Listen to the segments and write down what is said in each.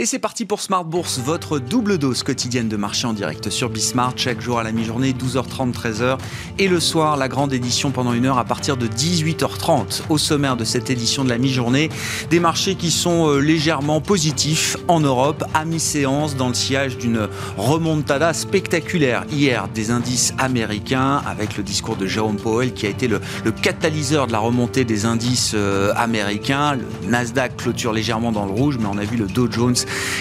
Et c'est parti pour Smart Bourse, votre double dose quotidienne de marché en direct sur Bismart, chaque jour à la mi-journée, 12h30, 13h. Et le soir, la grande édition pendant une heure à partir de 18h30. Au sommaire de cette édition de la mi-journée, des marchés qui sont euh, légèrement positifs en Europe, à mi-séance, dans le sillage d'une remontada spectaculaire hier des indices américains, avec le discours de Jérôme Powell qui a été le, le catalyseur de la remontée des indices euh, américains. Le Nasdaq clôture légèrement dans le rouge, mais on a vu le Dow Jones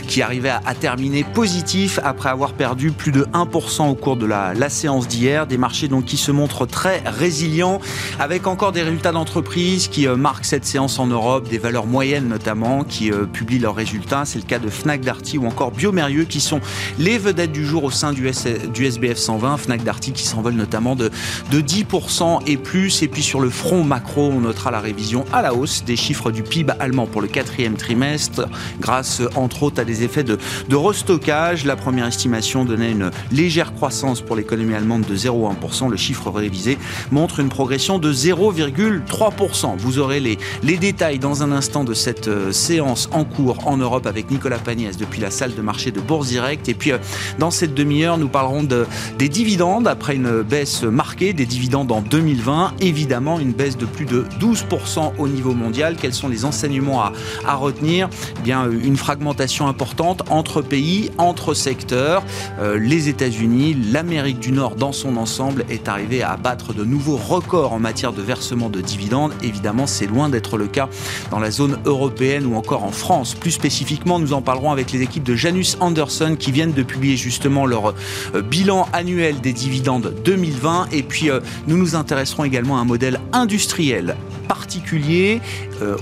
qui arrivait à, terminer positif après avoir perdu plus de 1% au cours de la, séance d'hier. Des marchés donc qui se montrent très résilients avec encore des résultats d'entreprise qui euh, marquent cette séance en Europe, des valeurs moyennes notamment qui euh, publient leurs résultats. C'est le cas de Fnac Darty ou encore Biomérieux qui sont les vedettes du jour au sein du, du SBF 120. Fnac Darty qui s'envole notamment de, de 10% et plus. Et puis sur le front macro, on notera la révision à la hausse des chiffres du PIB allemand pour le quatrième trimestre grâce entre autres à des effets de, de restockage. La première estimation donnait une légère croissance pour l'économie allemande de 0,1%. Le chiffre révisé montre une progression de 0,3%. Vous aurez les, les détails dans un instant de cette euh, séance en cours en Europe avec Nicolas Pagnès depuis la salle de marché de Bourse Direct. Et puis, euh, dans cette demi-heure, nous parlerons de, des dividendes après une baisse marquée des dividendes en 2020. Évidemment, une baisse de plus de 12% au niveau mondial. Quels sont les enseignements à, à retenir? Eh Bien, une fragmentation importante entre pays, entre secteurs. Euh, les États-Unis, l'Amérique du Nord dans son ensemble est arrivé à battre de nouveaux records en matière de versement de dividendes. Évidemment, c'est loin d'être le cas dans la zone européenne ou encore en France. Plus spécifiquement, nous en parlerons avec les équipes de Janus Anderson qui viennent de publier justement leur euh, bilan annuel des dividendes 2020. Et puis, euh, nous nous intéresserons également à un modèle industriel particulier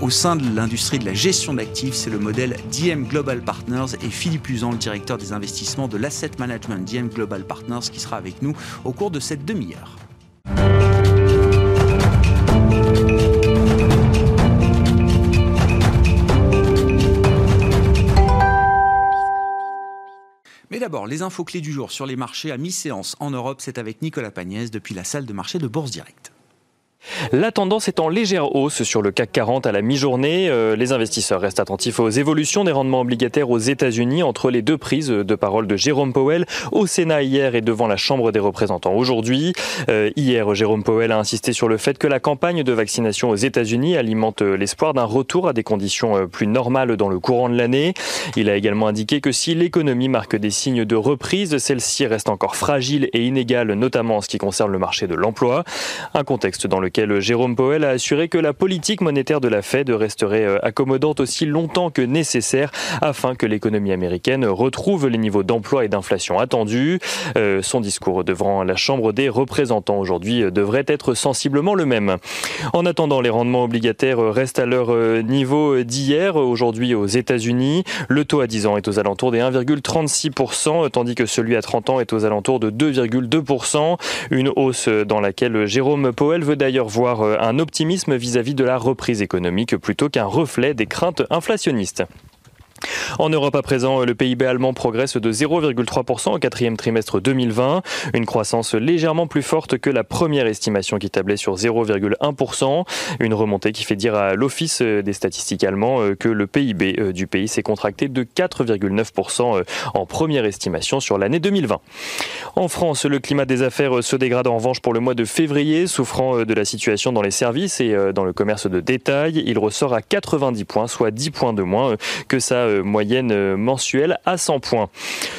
au sein de l'industrie de la gestion d'actifs. C'est le modèle DM Global Partners et Philippe Usan, le directeur des investissements de l'asset management DM Global Partners, qui sera avec nous au cours de cette demi-heure. Mais d'abord, les infos clés du jour sur les marchés à mi-séance en Europe, c'est avec Nicolas Pagnès depuis la salle de marché de Bourse Direct. La tendance est en légère hausse sur le CAC 40 à la mi-journée. Euh, les investisseurs restent attentifs aux évolutions des rendements obligataires aux États-Unis entre les deux prises de parole de Jérôme Powell au Sénat hier et devant la Chambre des représentants aujourd'hui. Euh, hier, Jérôme Powell a insisté sur le fait que la campagne de vaccination aux États-Unis alimente l'espoir d'un retour à des conditions euh, plus normales dans le courant de l'année. Il a également indiqué que si l'économie marque des signes de reprise, celle-ci reste encore fragile et inégale, notamment en ce qui concerne le marché de l'emploi. Un contexte dans lequel Jérôme Powell a assuré que la politique monétaire de la Fed resterait euh, accommodante aussi longtemps que nécessaire afin que l'économie américaine retrouve les niveaux d'emploi et d'inflation attendus. Euh, son discours devant la Chambre des représentants aujourd'hui euh, devrait être sensiblement le même. En attendant, les rendements obligataires restent à leur niveau d'hier. Aujourd'hui, aux États-Unis, le taux à 10 ans est aux alentours des 1,36%, tandis que celui à 30 ans est aux alentours de 2,2%. Une hausse dans laquelle Jérôme Powell veut d'ailleurs voir euh, un optimisme vis-à-vis de la reprise économique plutôt qu'un reflet des craintes inflationnistes. En Europe à présent, le PIB allemand progresse de 0,3% au quatrième trimestre 2020, une croissance légèrement plus forte que la première estimation qui tablait sur 0,1%, une remontée qui fait dire à l'Office des statistiques allemands euh, que le PIB euh, du pays s'est contracté de 4,9% euh, en première estimation sur l'année 2020. En France, le climat des affaires se dégrade en revanche pour le mois de février, souffrant de la situation dans les services et dans le commerce de détail. Il ressort à 90 points, soit 10 points de moins que sa euh, moyenne euh, mensuelle à 100 points.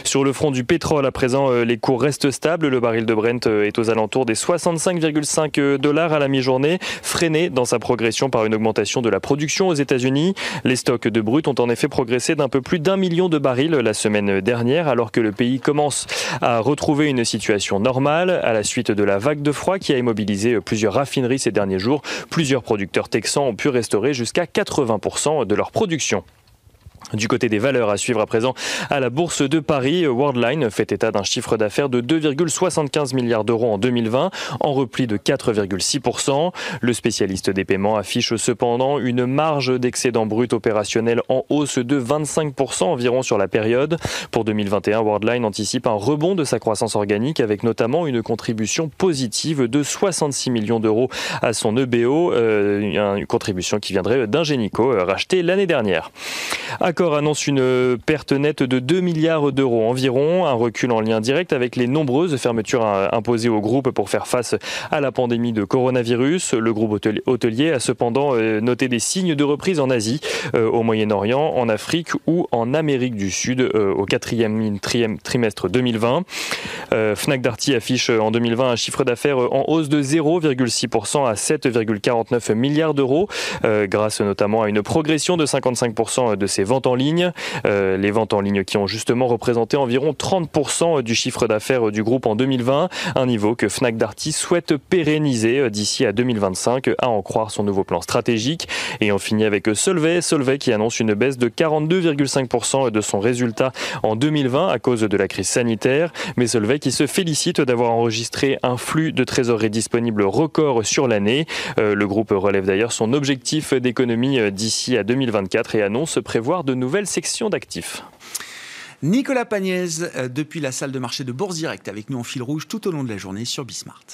Sur le front du pétrole, à présent, euh, les cours restent stables. Le baril de Brent est aux alentours des 65,5 dollars à la mi-journée, freiné dans sa progression par une augmentation de la production aux États-Unis. Les stocks de brut ont en effet progressé d'un peu plus d'un million de barils la semaine dernière, alors que le pays commence à retrouver une situation normale à la suite de la vague de froid qui a immobilisé plusieurs raffineries ces derniers jours. Plusieurs producteurs texans ont pu restaurer jusqu'à 80% de leur production. Du côté des valeurs à suivre à présent à la Bourse de Paris, Worldline fait état d'un chiffre d'affaires de 2,75 milliards d'euros en 2020, en repli de 4,6%. Le spécialiste des paiements affiche cependant une marge d'excédent brut opérationnel en hausse de 25% environ sur la période. Pour 2021, Worldline anticipe un rebond de sa croissance organique avec notamment une contribution positive de 66 millions d'euros à son EBO, euh, une contribution qui viendrait d'Ingenico, euh, racheté l'année dernière. Accor annonce une perte nette de 2 milliards d'euros environ, un recul en lien direct avec les nombreuses fermetures imposées au groupe pour faire face à la pandémie de coronavirus. Le groupe hôtelier a cependant euh, noté des signes de reprise en Asie, euh, au Moyen-Orient, en Afrique ou en Amérique du Sud euh, au quatrième trimestre 2020. Fnac Darty affiche en 2020 un chiffre d'affaires en hausse de 0,6% à 7,49 milliards d'euros, grâce notamment à une progression de 55% de ses ventes en ligne. les ventes en ligne qui ont justement représenté environ 30% du chiffre d'affaires du groupe en 2020, un niveau que Fnac Darty souhaite pérenniser d'ici à 2025, à en croire son nouveau plan stratégique. Et on finit avec Solvay, Solvay qui annonce une baisse de 42,5% de son résultat en 2020 à cause de la crise sanitaire, mais Solvay qui se félicite d'avoir enregistré un flux de trésorerie disponible record sur l'année. Euh, le groupe relève d'ailleurs son objectif d'économie d'ici à 2024 et annonce prévoir de nouvelles sections d'actifs. Nicolas Pagnès, euh, depuis la salle de marché de Bourse Direct, avec nous en fil rouge tout au long de la journée sur Bismart.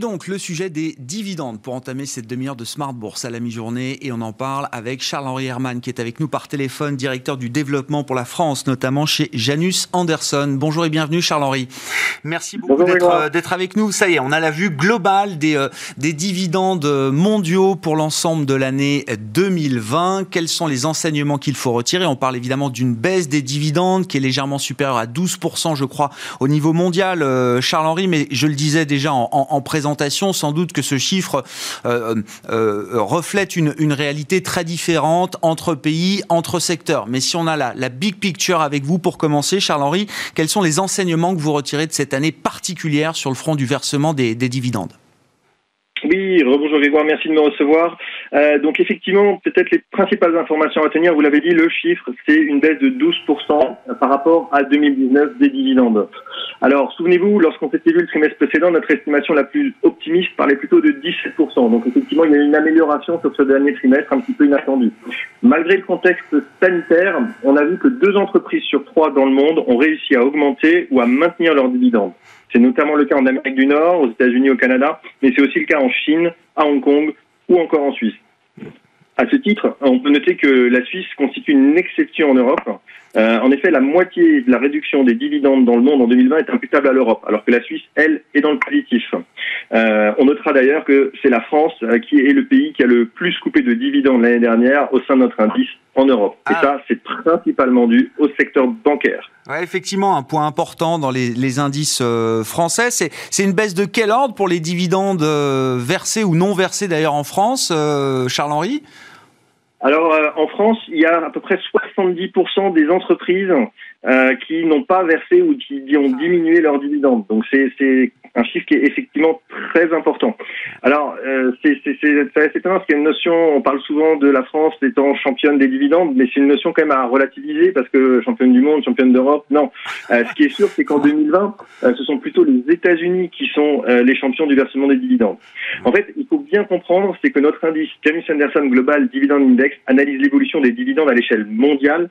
Donc, le sujet des dividendes pour entamer cette demi-heure de Smart Bourse à la mi-journée. Et on en parle avec Charles-Henri Herman, qui est avec nous par téléphone, directeur du développement pour la France, notamment chez Janus Anderson. Bonjour et bienvenue, Charles-Henri. Merci beaucoup euh, d'être avec nous. Ça y est, on a la vue globale des, euh, des dividendes mondiaux pour l'ensemble de l'année 2020. Quels sont les enseignements qu'il faut retirer? On parle évidemment d'une baisse des dividendes qui est légèrement supérieure à 12%, je crois, au niveau mondial, euh, Charles-Henri. Mais je le disais déjà en, en, en présentation, sans doute que ce chiffre euh, euh, reflète une, réalité très différente entre pays, entre secteurs. Mais si on a la, la big picture avec vous pour commencer, Charles-Henri, quels sont les enseignements que vous retirez de cette année particulière sur le front du versement des dividendes? Oui, rebonjour Grégoire, merci de me recevoir. Euh, donc effectivement, peut-être les principales informations à tenir, vous l'avez dit, le chiffre, c'est une baisse de 12% par rapport à 2019 des dividendes. Alors, souvenez-vous, lorsqu'on s'était vu le trimestre précédent, notre estimation la plus optimiste parlait plutôt de 17%. Donc effectivement, il y a une amélioration sur ce dernier trimestre un petit peu inattendue. Malgré le contexte sanitaire, on a vu que deux entreprises sur trois dans le monde ont réussi à augmenter ou à maintenir leurs dividendes. C'est notamment le cas en Amérique du Nord, aux États-Unis, au Canada, mais c'est aussi le cas en Chine, à Hong Kong ou encore en Suisse. À ce titre, on peut noter que la Suisse constitue une exception en Europe. Euh, en effet, la moitié de la réduction des dividendes dans le monde en 2020 est imputable à l'Europe, alors que la Suisse, elle, est dans le positif. Euh, on notera d'ailleurs que c'est la France euh, qui est le pays qui a le plus coupé de dividendes l'année dernière au sein de notre indice en Europe. Et ah. ça, c'est principalement dû au secteur bancaire. Ouais, effectivement, un point important dans les, indices français. C'est une baisse de quel ordre pour les dividendes versés ou non versés d'ailleurs en France, Charles-Henri? Alors euh, en France, il y a à peu près 70% des entreprises euh, qui n'ont pas versé ou qui ont diminué leurs dividendes. Donc c'est un chiffre qui est effectivement très important. Alors, euh, c'est assez étonnant parce qu'il y a une notion, on parle souvent de la France étant championne des dividendes, mais c'est une notion quand même à relativiser parce que championne du monde, championne d'Europe, non. Euh, ce qui est sûr, c'est qu'en 2020, euh, ce sont plutôt les États-Unis qui sont euh, les champions du versement des dividendes. En fait, il faut bien comprendre, c'est que notre indice Janus Anderson Global Dividend Index analyse l'évolution des dividendes à l'échelle mondiale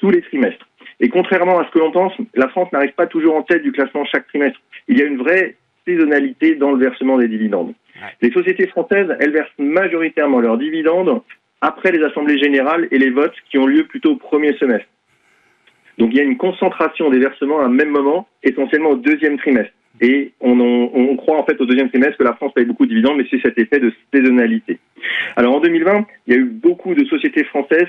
tous les trimestres. Et contrairement à ce que l'on pense, la France n'arrive pas toujours en tête du classement chaque trimestre. Il y a une vraie saisonnalité dans le versement des dividendes. Les sociétés françaises, elles versent majoritairement leurs dividendes après les assemblées générales et les votes qui ont lieu plutôt au premier semestre. Donc il y a une concentration des versements à un même moment, essentiellement au deuxième trimestre. Et on, croit en fait au deuxième trimestre que la France paye beaucoup de dividendes, mais c'est cet effet de saisonnalité. Alors en 2020, il y a eu beaucoup de sociétés françaises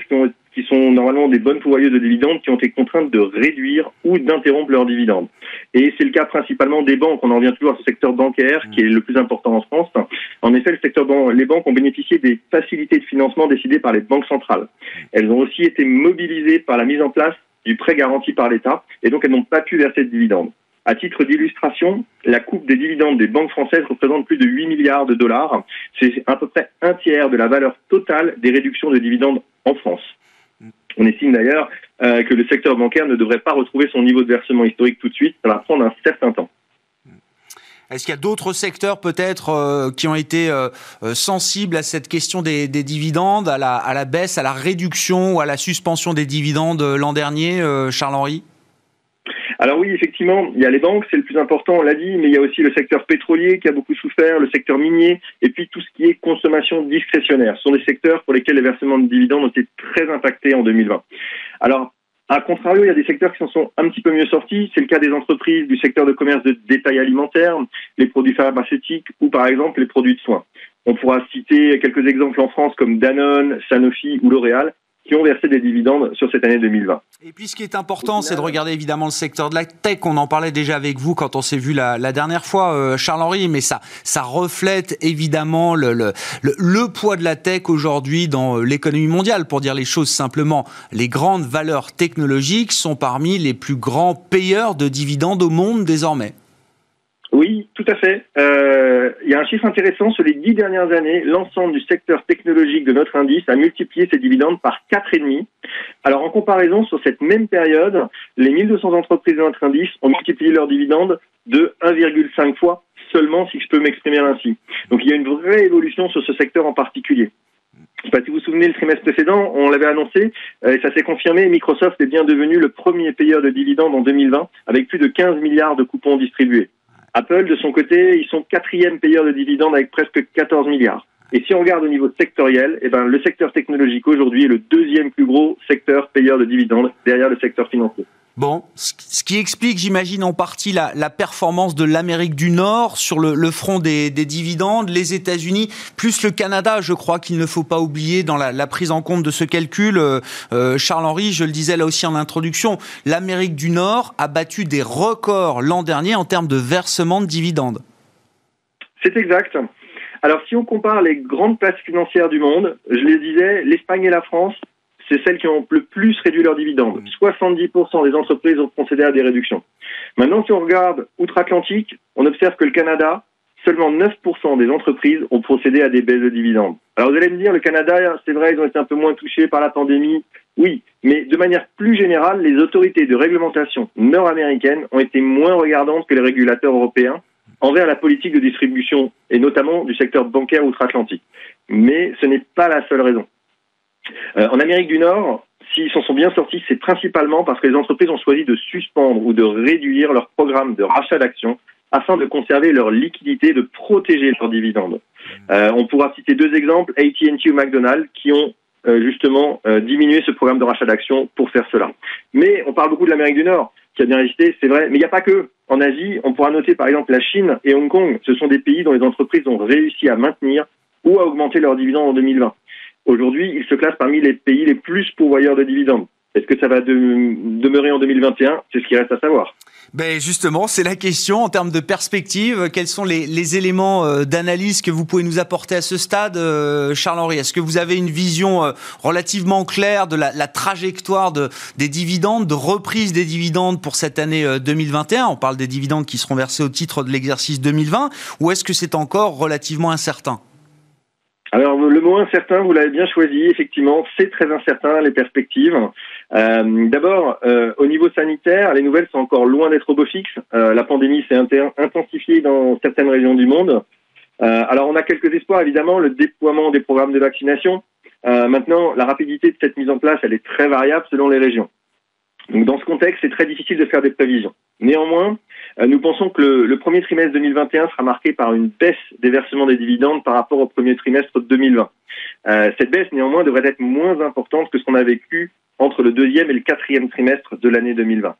qui sont normalement des bonnes pourvoyeuses de dividendes qui ont été contraintes de réduire ou d'interrompre leurs dividendes. Et c'est le cas principalement des banques. On en revient toujours à ce secteur bancaire qui est le plus important en France. En effet, le secteur les banques ont bénéficié des facilités de financement décidées par les banques centrales. Elles ont aussi été mobilisées par la mise en place du prêt garanti par l'État et donc elles n'ont pas pu verser de dividendes. À titre d'illustration, la coupe des dividendes des banques françaises représente plus de 8 milliards de dollars. C'est à peu près un tiers de la valeur totale des réductions de dividendes en France. On estime d'ailleurs euh, que le secteur bancaire ne devrait pas retrouver son niveau de versement historique tout de suite. Ça va prendre un certain temps. Est-ce qu'il y a d'autres secteurs peut-être euh, qui ont été euh, sensibles à cette question des, dividendes, à la, à la, baisse, à la réduction ou à la suspension des dividendes l'an dernier, Charles-Henri? Alors oui, effectivement, il y a les banques, c'est le plus important, on l'a dit, mais il y a aussi le secteur pétrolier qui a beaucoup souffert, le secteur minier, et puis tout ce qui est consommation discrétionnaire. Ce sont des secteurs pour lesquels les versements de dividendes ont été très impactés en 2020. Alors, à contrario, il y a des secteurs qui s'en sont un petit peu mieux sortis. C'est le cas des entreprises du secteur de commerce de détail alimentaire, les produits pharmaceutiques ou par exemple les produits de soins. On pourra citer quelques exemples en France comme Danone, Sanofi ou L'Oréal qui ont versé des dividendes sur cette année 2020. Et puis ce qui est important, c'est de regarder évidemment le secteur de la tech. On en parlait déjà avec vous quand on s'est vu la, dernière fois, euh, Charles-Henri, mais ça, ça reflète évidemment le, le, le, poids de la tech aujourd'hui dans euh, l'économie mondiale. Pour dire les choses simplement, les grandes valeurs technologiques sont parmi les plus grands payeurs de dividendes au monde désormais. Oui, tout à fait. Euh, il y a un chiffre intéressant. Sur les dix dernières années, l'ensemble du secteur technologique de notre indice a multiplié ses dividendes par quatre et demi. Alors, en comparaison, sur cette même période, les 1200 entreprises de notre indice ont multiplié leurs dividendes de 1,5 fois seulement, si je peux m'exprimer ainsi. Donc, il y a une vraie évolution sur ce secteur en particulier. Je sais pas si vous vous souvenez, le trimestre précédent, on l'avait annoncé, euh, et ça s'est confirmé, Microsoft est bien devenu le premier payeur de dividendes en 2020, avec plus de 15 milliards de coupons distribués. Apple, de son côté, ils sont quatrième payeur de dividendes avec presque 14 milliards. Et si on regarde au niveau sectoriel, eh ben, le secteur technologique aujourd'hui est le deuxième plus gros secteur payeur de dividendes derrière le secteur financier. Bon, ce qui explique, j'imagine, en partie la, performance de l'Amérique du Nord sur le, front des, des, dividendes, les États-Unis, plus le Canada, je crois qu'il ne faut pas oublier dans la, la, prise en compte de ce calcul. Euh, euh Charles-Henri, je le disais là aussi en introduction, l'Amérique du Nord a battu des records l'an dernier en termes de versement de dividendes. C'est exact. Alors, si on compare les grandes places financières du monde, je les disais, l'Espagne et la France c'est celles qui ont le plus réduit leurs dividendes. 70% des entreprises ont procédé à des réductions. Maintenant, si on regarde outre-Atlantique, on observe que le Canada, seulement 9% des entreprises ont procédé à des baisses de dividendes. Alors vous allez me dire, le Canada, c'est vrai, ils ont été un peu moins touchés par la pandémie. Oui, mais de manière plus générale, les autorités de réglementation nord-américaines ont été moins regardantes que les régulateurs européens envers la politique de distribution, et notamment du secteur bancaire outre-Atlantique. Mais ce n'est pas la seule raison. Euh, en Amérique du Nord, s'ils s'en sont bien sortis, c'est principalement parce que les entreprises ont choisi de suspendre ou de réduire leur programme de rachat d'actions afin de conserver leur liquidité et de protéger leurs dividendes. Euh, on pourra citer deux exemples, AT&T ou McDonald's, qui ont euh, justement diminué ce programme de rachat d'actions pour faire cela. Mais on parle beaucoup de l'Amérique du Nord, qui a bien résisté, c'est vrai, mais il n'y a pas que. En Asie, on pourra noter par exemple la Chine et Hong Kong. Ce sont des pays dont les entreprises ont réussi à maintenir ou à augmenter leurs dividendes en 2020. Aujourd'hui, il se classe parmi les pays les plus pourvoyeurs de dividendes. Est-ce que ça va demeurer en 2021 C'est ce qui reste à savoir. Ben justement, c'est la question en termes de perspective. Quels sont les, éléments euh, d'analyse que vous pouvez nous apporter à ce stade, euh, Charles-Henri? Est-ce que vous avez une vision euh, relativement claire de la, trajectoire des dividendes, de reprise des dividendes pour cette année 2021 On parle des dividendes qui seront versés au titre de l'exercice 2020, ou est-ce que c'est encore relativement incertain? Alors le mot incertain, vous l'avez bien choisi, effectivement, c'est très incertain les perspectives. Euh, D'abord, euh, au niveau sanitaire, les nouvelles sont encore loin d'être au beau fixe. Euh, la pandémie s'est intensifiée dans certaines régions du monde. Alors on a quelques espoirs, évidemment, le déploiement des programmes de vaccination. Maintenant, la rapidité de cette mise en place, elle est très variable selon les régions. Dans ce contexte, c'est très difficile de faire des prévisions. Néanmoins, euh, nous pensons que le, premier trimestre 2021 sera marqué par une baisse des versements des dividendes par rapport au premier trimestre 2020. Euh, cette baisse, néanmoins, devrait être moins importante que ce qu'on a vécu entre le deuxième et le quatrième trimestre de l'année 2020.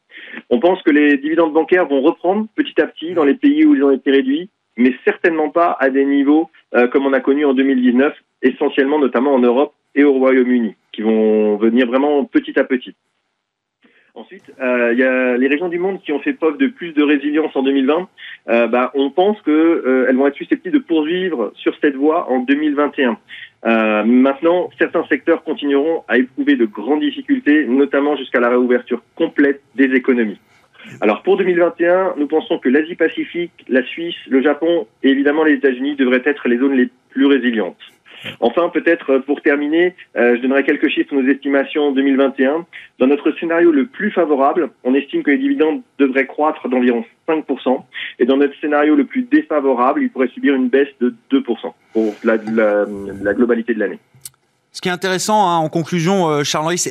On pense que les dividendes bancaires vont reprendre petit à petit dans les pays où ils ont été réduits, mais certainement pas à des niveaux euh, comme on a connu en 2019, essentiellement notamment en Europe et au Royaume-Uni, qui vont venir vraiment petit à petit. Ensuite, euh, il y a les régions du monde qui ont fait preuve de plus de résilience en 2020. Euh, bah, on pense qu'elles euh, vont être susceptibles de poursuivre sur cette voie en 2021. Euh, maintenant, certains secteurs continueront à éprouver de grandes difficultés, notamment jusqu'à la réouverture complète des économies. Alors pour 2021, nous pensons que l'Asie-Pacifique, la Suisse, le Japon et évidemment les États-Unis devraient être les zones les plus résilientes. Enfin, peut-être euh, pour terminer, euh, je donnerai quelques chiffres sur nos estimations 2021. Dans notre scénario le plus favorable, on estime que les dividendes devraient croître d'environ 5%. Et dans notre scénario le plus défavorable, ils pourraient subir une baisse de 2% pour la, globalité de l'année. Ce qui est intéressant hein, en conclusion, euh, Charles-Henri,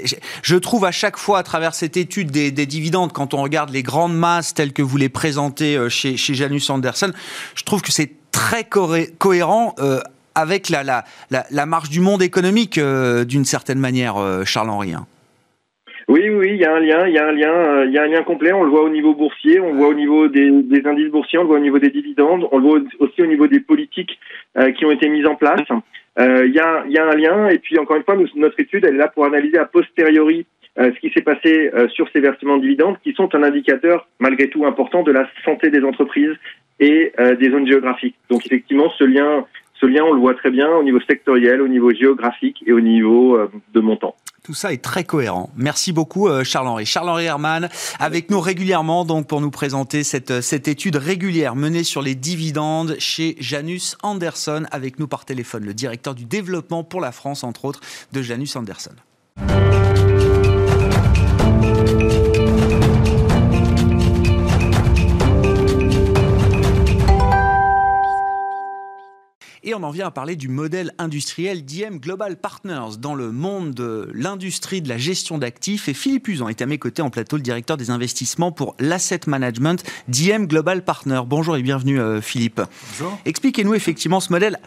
je trouve à chaque fois à travers cette étude des, dividendes, quand on regarde les grandes masses telles que vous les présentez chez, Janus Anderson, je trouve que c'est très cohérent avec la, la, la, marge du monde économique d'une certaine manière, Charles-Henri. Hein. Oui, oui, il y a un lien, il y a un lien, il y a un lien complet. On le voit au niveau boursier, on le voit au niveau des, indices boursiers, on le voit au niveau des dividendes, on le voit aussi au niveau des politiques qui ont été mises en place. Euh, il y, a, y, a, un lien, et puis encore une fois, notre étude, elle est là pour analyser a posteriori euh, ce qui s'est passé euh, sur ces versements de dividendes, qui sont un indicateur malgré tout important de la santé des entreprises et des zones géographiques. Donc effectivement, ce lien, ce lien, on le voit très bien au niveau sectoriel, au niveau géographique et au niveau de montant. Tout ça est très cohérent. Merci beaucoup euh, Charles-Henri. Charles-Henri Herman avec nous régulièrement donc pour nous présenter cette, euh, cette étude régulière menée sur les dividendes chez Janus Anderson avec nous par téléphone, le directeur du développement pour la France entre autres de Janus Anderson. Et on en vient à parler du modèle industriel d'IM Global Partners dans le monde de l'industrie de la gestion d'actifs. Et Philippe Usan est à mes côtés en plateau, le directeur des investissements pour l'asset management d'IM Global Partners. Bonjour et bienvenue euh, Philippe. Bonjour. Expliquez-nous effectivement ce modèle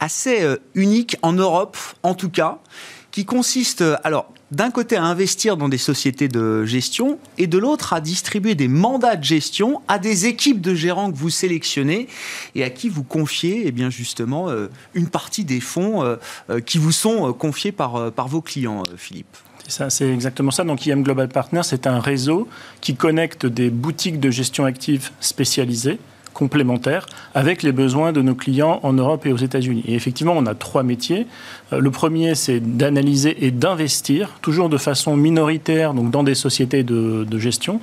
assez euh, unique en Europe en tout cas qui consiste alors d'un côté à investir dans des sociétés de gestion et de l'autre à distribuer des mandats de gestion à des équipes de gérants que vous sélectionnez et à qui vous confiez eh bien justement euh, une partie des fonds euh, euh, qui vous sont confiés par, par vos clients, Philippe. C'est exactement ça. Donc IM Global Partners, c'est un réseau qui connecte des boutiques de gestion active spécialisées complémentaires avec les besoins de nos clients en Europe et aux États-Unis. Et effectivement, on a trois métiers. Euh, le premier, c'est d'analyser et d'investir, toujours de façon minoritaire, donc dans des sociétés de, gestion.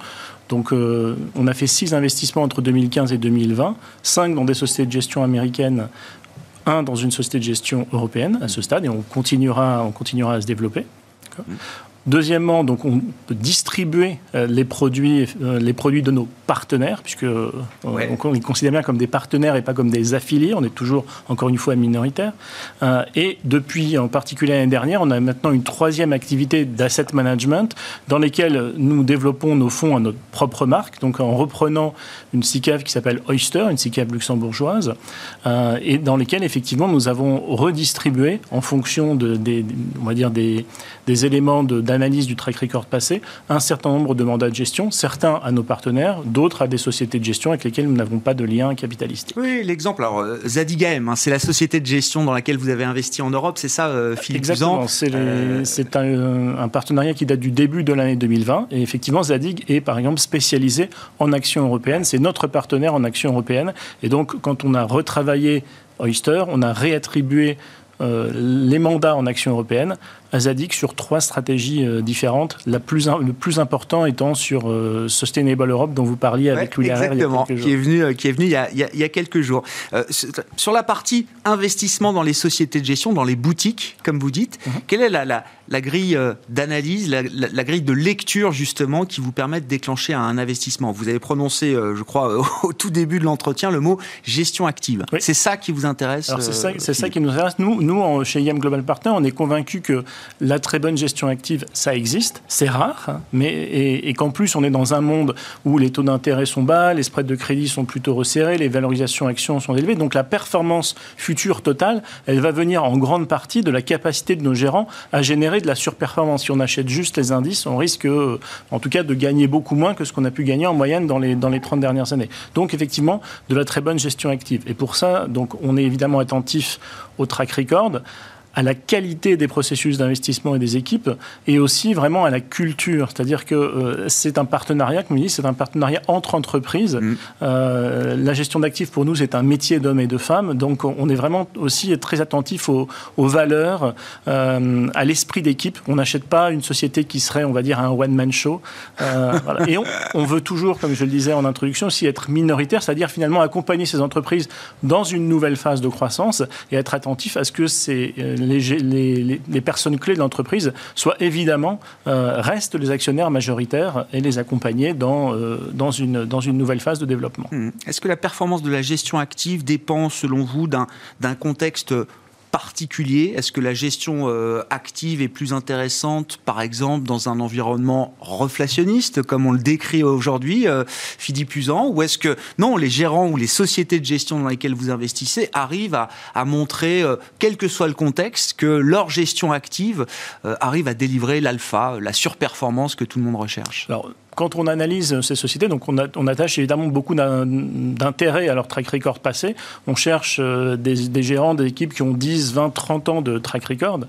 Donc, euh, on a fait six investissements entre 2015 et 2020, cinq dans des sociétés de gestion américaines, un dans une société de gestion européenne à ce stade, et on continuera, on continuera à se développer. Deuxièmement, donc on peut distribuer euh, les produits, euh, les produits de nos partenaires, puisque euh, on, les considère bien comme des partenaires et pas comme des affiliés. On est toujours, encore une fois, minoritaire. et depuis, en particulier l'année dernière, on a maintenant une troisième activité d'asset management dans lesquelles nous développons nos fonds à notre propre marque, donc en reprenant une SICAV qui s'appelle Oyster, une SICAV luxembourgeoise, et dans lesquelles effectivement nous avons redistribué en fonction de, des, on va dire des, des éléments de analyse du track record passé, un certain nombre de mandats de gestion, certains à nos partenaires, d'autres à des sociétés de gestion avec lesquelles nous n'avons pas de lien capitaliste. Oui, l'exemple, alors euh, Zadigam, hein, c'est la société de gestion dans laquelle vous avez investi en Europe, c'est ça, euh, Philippe Exactement, c'est euh, un, un, partenariat qui date du début de l'année 2020. Et effectivement, Zadig est par exemple spécialisé en action européenne. C'est notre partenaire en action européenne. Et donc, quand on a retravaillé Oyster, on a réattribué les mandats en action européenne Zadig sur trois stratégies euh, différentes, la plus, le plus important étant sur euh, Sustainable Europe dont vous parliez avec Louis Exactement, il y a quelques jours. qui est venu, euh, qui est venu il y a, il y a, quelques jours. sur la partie investissement dans les sociétés de gestion, dans les boutiques, comme vous dites, mhm. quelle est la, la, la grille d'analyse, la, la, grille de lecture justement qui vous permet de déclencher un investissement? Vous avez prononcé, je crois, au tout début de l'entretien, le mot gestion active. C'est ça qui vous intéresse c'est ça, ça, qui nous intéresse. Nous, nous chez IM Global Partner, on est convaincus que la très bonne gestion active, ça existe, c'est rare, hein, mais, et, qu'en plus on est dans un monde où les taux d'intérêt sont bas, les spreads de crédit sont plutôt resserrés, les valorisations actions sont élevées, donc la performance future totale, elle va venir en grande partie de la capacité de nos gérants à générer de la surperformance. Si on achète juste les indices, on risque en tout cas de gagner beaucoup moins que ce qu'on a pu gagner en moyenne dans les, dans les 30 dernières années. Donc effectivement, de la très bonne gestion active. Et pour ça, donc, on est évidemment attentif au track record à la qualité des processus d'investissement et des équipes, et aussi vraiment à la culture. C'est-à-dire que euh, c'est un partenariat, comme dis, c'est un partenariat entre entreprises. Mm. Euh, la gestion d'actifs, pour nous, c'est un métier d'hommes et de femmes. Donc, on est vraiment aussi très attentif aux, valeurs, euh, à l'esprit d'équipe. On n'achète pas une société qui serait, on va dire, un one-man show. Voilà. Et on, on, veut toujours, comme je le disais en introduction, aussi être minoritaire, c'est-à-dire finalement accompagner ces entreprises dans une nouvelle phase de croissance et être attentif à ce que c'est les, personnes clés de l'entreprise soient évidemment, euh, restent les actionnaires majoritaires et les accompagner dans, euh, dans, une, dans une nouvelle phase de développement. Mmh. Est-ce que la performance de la gestion active dépend, selon vous, d'un contexte particulier? Est-ce que la gestion euh, active est plus intéressante, par exemple, dans un environnement reflationniste, comme on le décrit aujourd'hui, euh, Philippe Usan? Ou est-ce que, non, les gérants ou les sociétés de gestion dans lesquelles vous investissez arrivent à, montrer, euh, quel que soit le contexte, que leur gestion active arrive à délivrer l'alpha, la surperformance que tout le monde recherche? Quand on analyse ces sociétés, donc on, attache évidemment beaucoup d'intérêt à leur track record passé. On cherche euh, des, gérants d'équipes qui ont 10, 20, 30 ans de track record.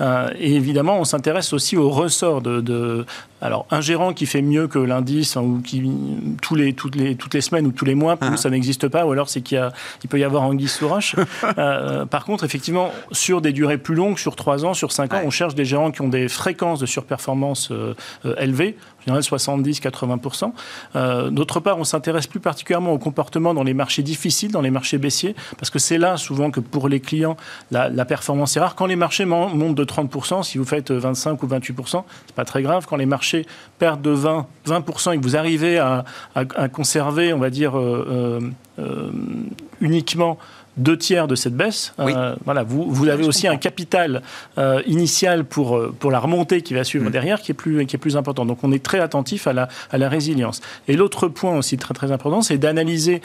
Euh, et évidemment, on s'intéresse aussi au ressort de, alors, un gérant qui fait mieux que l'indice, hein, ou qui, tous les, toutes, les, toutes les semaines ou tous les mois, ah. ça n'existe pas, ou alors c'est qu'il il peut y avoir anguille sous roche. Euh, par contre, effectivement, sur des durées plus longues, sur 3 ans, sur 5 ans, on cherche des gérants qui ont des fréquences de surperformance élevées, en général 70, 80%. Euh, d'autre part, on s'intéresse plus particulièrement au comportement dans les marchés difficiles, dans les marchés baissiers, parce que c'est là souvent que pour les clients, la, performance est rare. Quand les marchés montent de 30%, si vous faites 25 ou 28%, c'est pas très grave. Quand les marchés perdent de 20, 20% et que vous arrivez à, conserver, on va dire, euh, euh, uniquement deux tiers de cette baisse. Euh, voilà, vous, vous avez aussi un capital euh, initial pour, euh, pour la remontée qui va suivre mm. derrière qui est, plus, qui est plus important. Donc on est très attentif à la, à la résilience. Et l'autre point aussi très très important, c'est d'analyser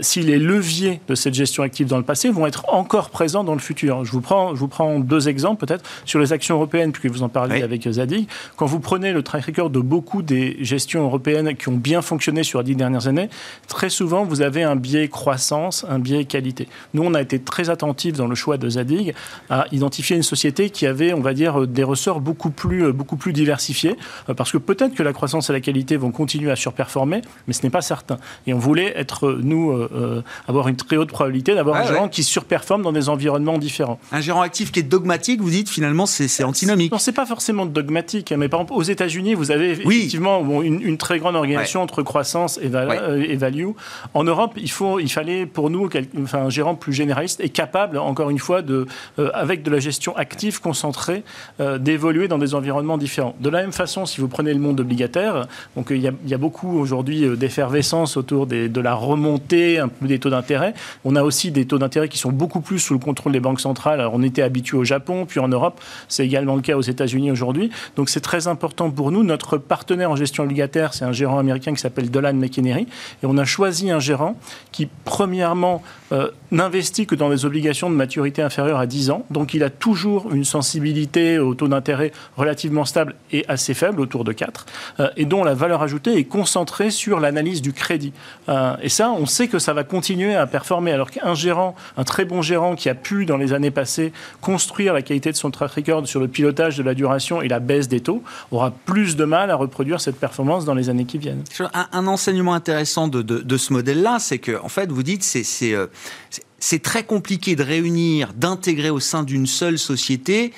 si les leviers de cette gestion active dans le passé vont être encore présents dans le futur. Je vous prends, je vous prends deux exemples peut-être sur les actions européennes, puisque vous en parlez avec Zadig. Quand vous prenez le track record de beaucoup des gestions européennes qui ont bien fonctionné sur les dix dernières années, très souvent vous avez un biais croissance, un biais qualité. Nous, on a été très attentifs dans le choix de Zadig à identifier une société qui avait, on va dire, des ressorts beaucoup plus, beaucoup plus diversifiés, euh, parce que peut-être que la croissance et la qualité vont continuer à surperformer, mais ce n'est pas certain. Et on voulait être, nous, euh, euh, avoir une très haute probabilité d'avoir un gérant qui surperforme dans des environnements différents. Un gérant actif qui est dogmatique, vous dites finalement, c'est antinomique. Non, c'est pas forcément dogmatique, mais par exemple, aux États-Unis, vous avez effectivement une, très grande organisation entre croissance et, et, value. En Europe, il, faut, il fallait pour nous enfin, un gérant plus généraliste est capable, encore une fois, de, euh, avec de la gestion active, concentrée, euh, d'évoluer dans des environnements différents. De la même façon, si vous prenez le monde obligataire, donc euh, il y, a, beaucoup aujourd'hui d'effervescence autour de la remontée des taux d'intérêt. On a aussi des taux d'intérêt qui sont beaucoup plus sous le contrôle des banques centrales. Alors, on était habitué au Japon, puis en Europe, c'est également le cas aux États-Unis aujourd'hui. Donc c'est très important pour nous. Notre partenaire en gestion obligataire, c'est un gérant américain qui s'appelle Dolan McInerney, et on a choisi un gérant qui, premièrement, n'investit que dans des obligations de maturité inférieure à 10 ans. Donc il a toujours une sensibilité au taux d'intérêt relativement stable et assez faible, autour de 4, euh, et dont la valeur ajoutée est concentrée sur l'analyse du crédit. Euh, et ça, on sait que ça va continuer à performer. Alors qu'un gérant, un très bon gérant qui a pu, dans les années passées, construire la qualité de son track record sur le pilotage de la duration et la baisse des taux, aura plus de mal à reproduire cette performance dans les années qui viennent. Un, enseignement intéressant de, ce modèle-là, c'est que, en fait, vous dites, c'est euh, c'est très compliqué de réunir, d'intégrer au sein d'une seule société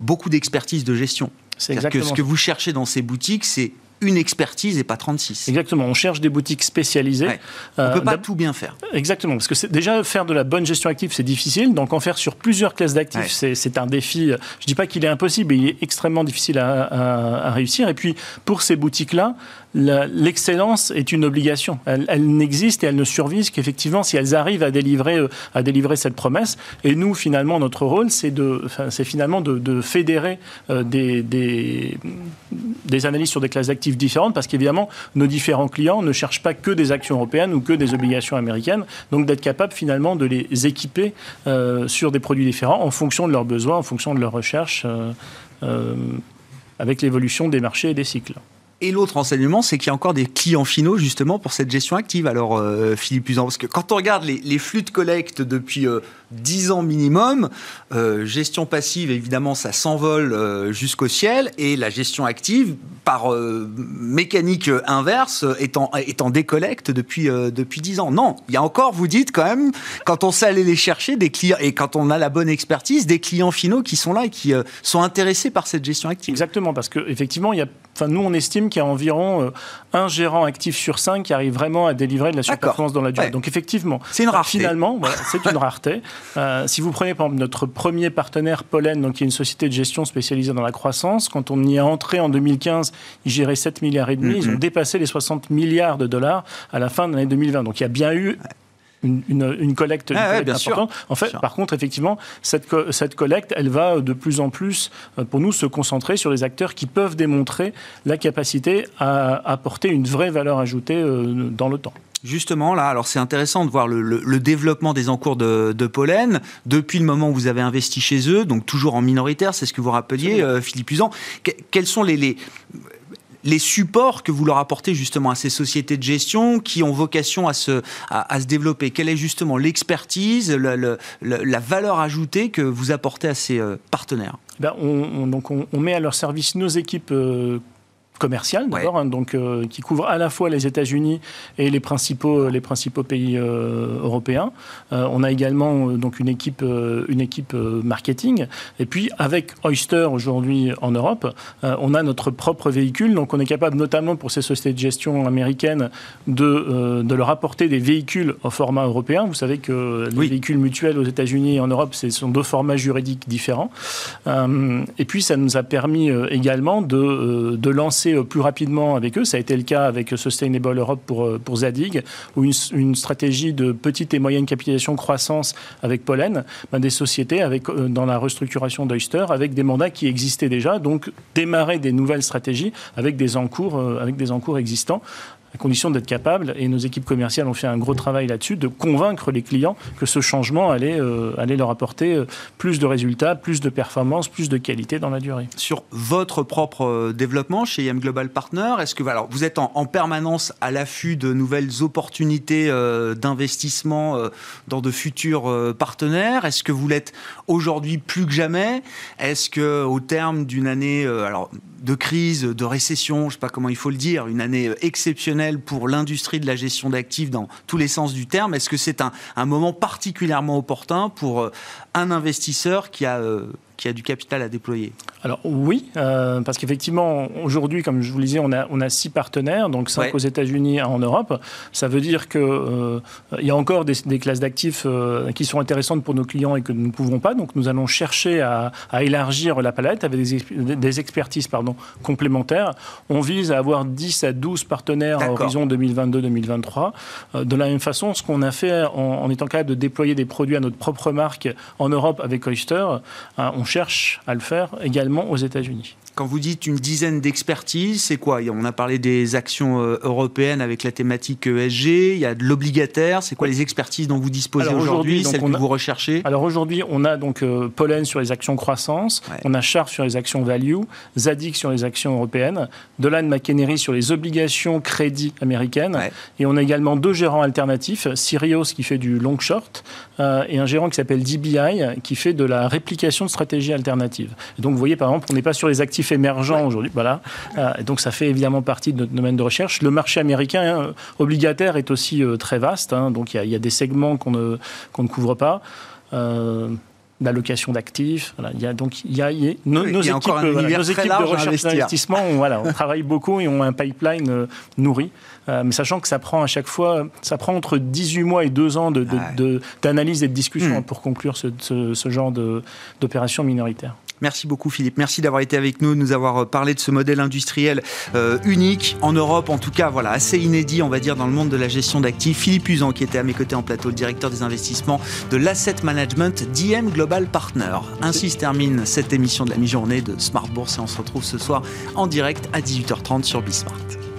beaucoup d'expertise de gestion. C'est exactement que ce que vous cherchez dans ces boutiques, c'est une expertise et pas 36. Exactement, on cherche des boutiques spécialisées. On ne peut pas tout bien faire. Exactement, parce que déjà faire de la bonne gestion active, c'est difficile, donc en faire sur plusieurs classes d'actifs, c'est un défi. Je ne dis pas qu'il est impossible, mais il est extrêmement difficile à réussir. Et puis pour ces boutiques-là, l'excellence est une obligation. Elle, n'existe et elle ne survit qu'effectivement si elles arrivent à délivrer, euh, cette promesse. Et nous, finalement, notre rôle, c'est finalement de, fédérer euh, des, des, des, analyses sur des classes d'actifs différentes, parce qu'évidemment, nos différents clients ne cherchent pas que des actions européennes ou que des obligations américaines. Donc, d'être capable finalement de les équiper euh, sur des produits différents en fonction de leurs besoins, en fonction de leurs recherches, avec l'évolution des marchés et des cycles. Et l'autre enseignement, c'est qu'il y a encore des clients finaux justement pour cette gestion active. Alors, euh, Philippe Usan, parce que quand on regarde les, flux de collecte depuis euh, 10 ans minimum, euh, gestion passive, évidemment, ça s'envole jusqu'au ciel, et la gestion active, par mécanique inverse, est en, est en décollecte depuis, depuis 10 ans. Non, il y a encore, vous dites quand même, quand on sait aller les chercher, des clients, et quand on a la bonne expertise, des clients finaux qui sont là et qui sont intéressés par cette gestion active. Exactement, parce qu'effectivement, nous, on estime qu'il y a environ euh, un gérant actif sur cinq qui arrive vraiment à délivrer de la surperformance dans la durée. Donc, effectivement, c'est une rareté. Finalement, c'est une rareté. Euh, si vous prenez par exemple notre premier partenaire, Pollen, donc qui est une société de gestion spécialisée dans la croissance, quand on y est entré en 2015, ils géraient 7 milliards et demi. Ils ont dépassé les 60 milliards de dollars à la fin de l'année 2020. Donc, il y a bien eu une, une, collecte, ah bien importante. Sûr. En fait, par contre, effectivement, cette, cette collecte, elle va de plus en plus, pour nous, se concentrer sur les acteurs qui peuvent démontrer la capacité à apporter une vraie valeur ajoutée dans le temps. Justement, là, alors c'est intéressant de voir le, développement des encours de, pollen depuis le moment où vous avez investi chez eux, donc toujours en minoritaire, c'est ce que vous rappeliez, euh, Philippe Usan. quels sont les, les, supports que vous leur apportez justement à ces sociétés de gestion qui ont vocation à se, à, se développer. Quelle est justement l'expertise, la, valeur ajoutée que vous apportez à ces euh, partenaires? Ben on, donc on, met à leur service nos équipes euh, commercial d'abord, hein, donc euh, qui couvre à la fois les États-Unis et les principaux les principaux pays euh, européens. Euh, on a également donc une équipe une équipe marketing et puis avec Oyster aujourd'hui en Europe, on a notre propre véhicule. Donc on est capable notamment pour ces sociétés de gestion américaines de de leur apporter des véhicules au format européen. Vous savez que les véhicules mutuels aux États-Unis et en Europe, ce sont deux formats juridiques différents. et puis ça nous a permis également de de lancer euh, plus rapidement avec eux. Ça a été le cas avec Sustainable Europe pour, euh, Zadig, ou une, stratégie de petite et moyenne capitalisation croissance avec Pollen, ben des sociétés euh, dans la restructuration d'Oyster avec des mandats qui existaient déjà, donc démarrer des nouvelles stratégies avec des encours existants à condition d'être capable, et nos équipes commerciales ont fait un gros travail là-dessus, de convaincre les clients que ce changement allait, euh, allait leur apporter euh, plus de résultats, plus de performances, plus de qualité dans la durée. Sur votre propre euh, développement chez IM Global Partner, est-ce que alors, vous êtes en, permanence à l'affût de nouvelles opportunités d'investissement dans de futurs partenaires? Est-ce que vous l'êtes aujourd'hui plus que jamais? Est-ce que au terme d'une année alors, de crise, de récession, je ne sais pas comment il faut le dire, une année exceptionnelle, pour l'industrie de la gestion d'actifs dans tous les sens du terme. Est-ce que c'est un, moment particulièrement opportun pour euh, un investisseur qui a euh, qui a du capital à déployer Alors oui, euh, parce qu'effectivement, aujourd'hui, comme je vous le disais, on a, on a six partenaires, donc cinq aux États-Unis, et en Europe. Ça veut dire qu'il euh, y a encore des, classes d'actifs euh, qui sont intéressantes pour nos clients et que nous ne pouvons pas. Donc nous allons chercher à, élargir la palette avec des, des, expertises pardon, complémentaires. On vise à avoir 10 à 12 partenaires à horizon 2022-2023. de la même façon, ce qu'on a fait en, en, étant capable de déployer des produits à notre propre marque en Europe avec Oyster, on cherche à le faire également aux États-Unis. Quand vous dites une dizaine d'expertises, c'est quoi? On a parlé des actions euh, européennes avec la thématique ESG, il y a de l'obligataire, c'est quoi les expertises dont vous disposez aujourd'hui, celles que vous recherchez? Alors aujourd'hui, on a donc euh, Pollen sur les actions croissance, on a Char sur les actions value, Zadig sur les actions européennes, Dolan McHenry sur les obligations crédit américaines, et on a également deux gérants alternatifs, Sirios qui fait du long short, euh, et un gérant qui s'appelle DBI qui fait de la réplication de stratégies alternatives. donc vous voyez par exemple, on n'est pas sur les actifs émergent aujourd'hui. Voilà. Euh, donc ça fait évidemment partie de notre domaine de recherche. Le marché américain hein, obligataire est aussi euh, très vaste. Hein. donc il y, a des segments qu'on ne, qu'on ne couvre pas. Euh, d'allocation d'actifs. Voilà. Il y a donc il y a, nos, équipes, nos équipes de recherche d'investissement, on, voilà, on travaille beaucoup et ont un pipeline nourri. mais sachant que ça prend à chaque fois, ça prend entre 18 mois et 2 ans d'analyse de, de, et de discussion hmm. pour conclure ce, ce, ce genre d'opération minoritaire. Merci beaucoup Philippe. Merci d'avoir été avec nous, de nous avoir euh, parlé de ce modèle industriel euh, unique en Europe, en tout cas voilà assez inédit on va dire dans le monde de la gestion d'actifs. Philippe Usan qui était à mes côtés en plateau, le directeur des investissements de l'asset management d'IM Global Partner. Ainsi se termine cette émission de la mi-journée de Smart Bourse et on se retrouve ce soir en direct à 18h30 sur Bismart.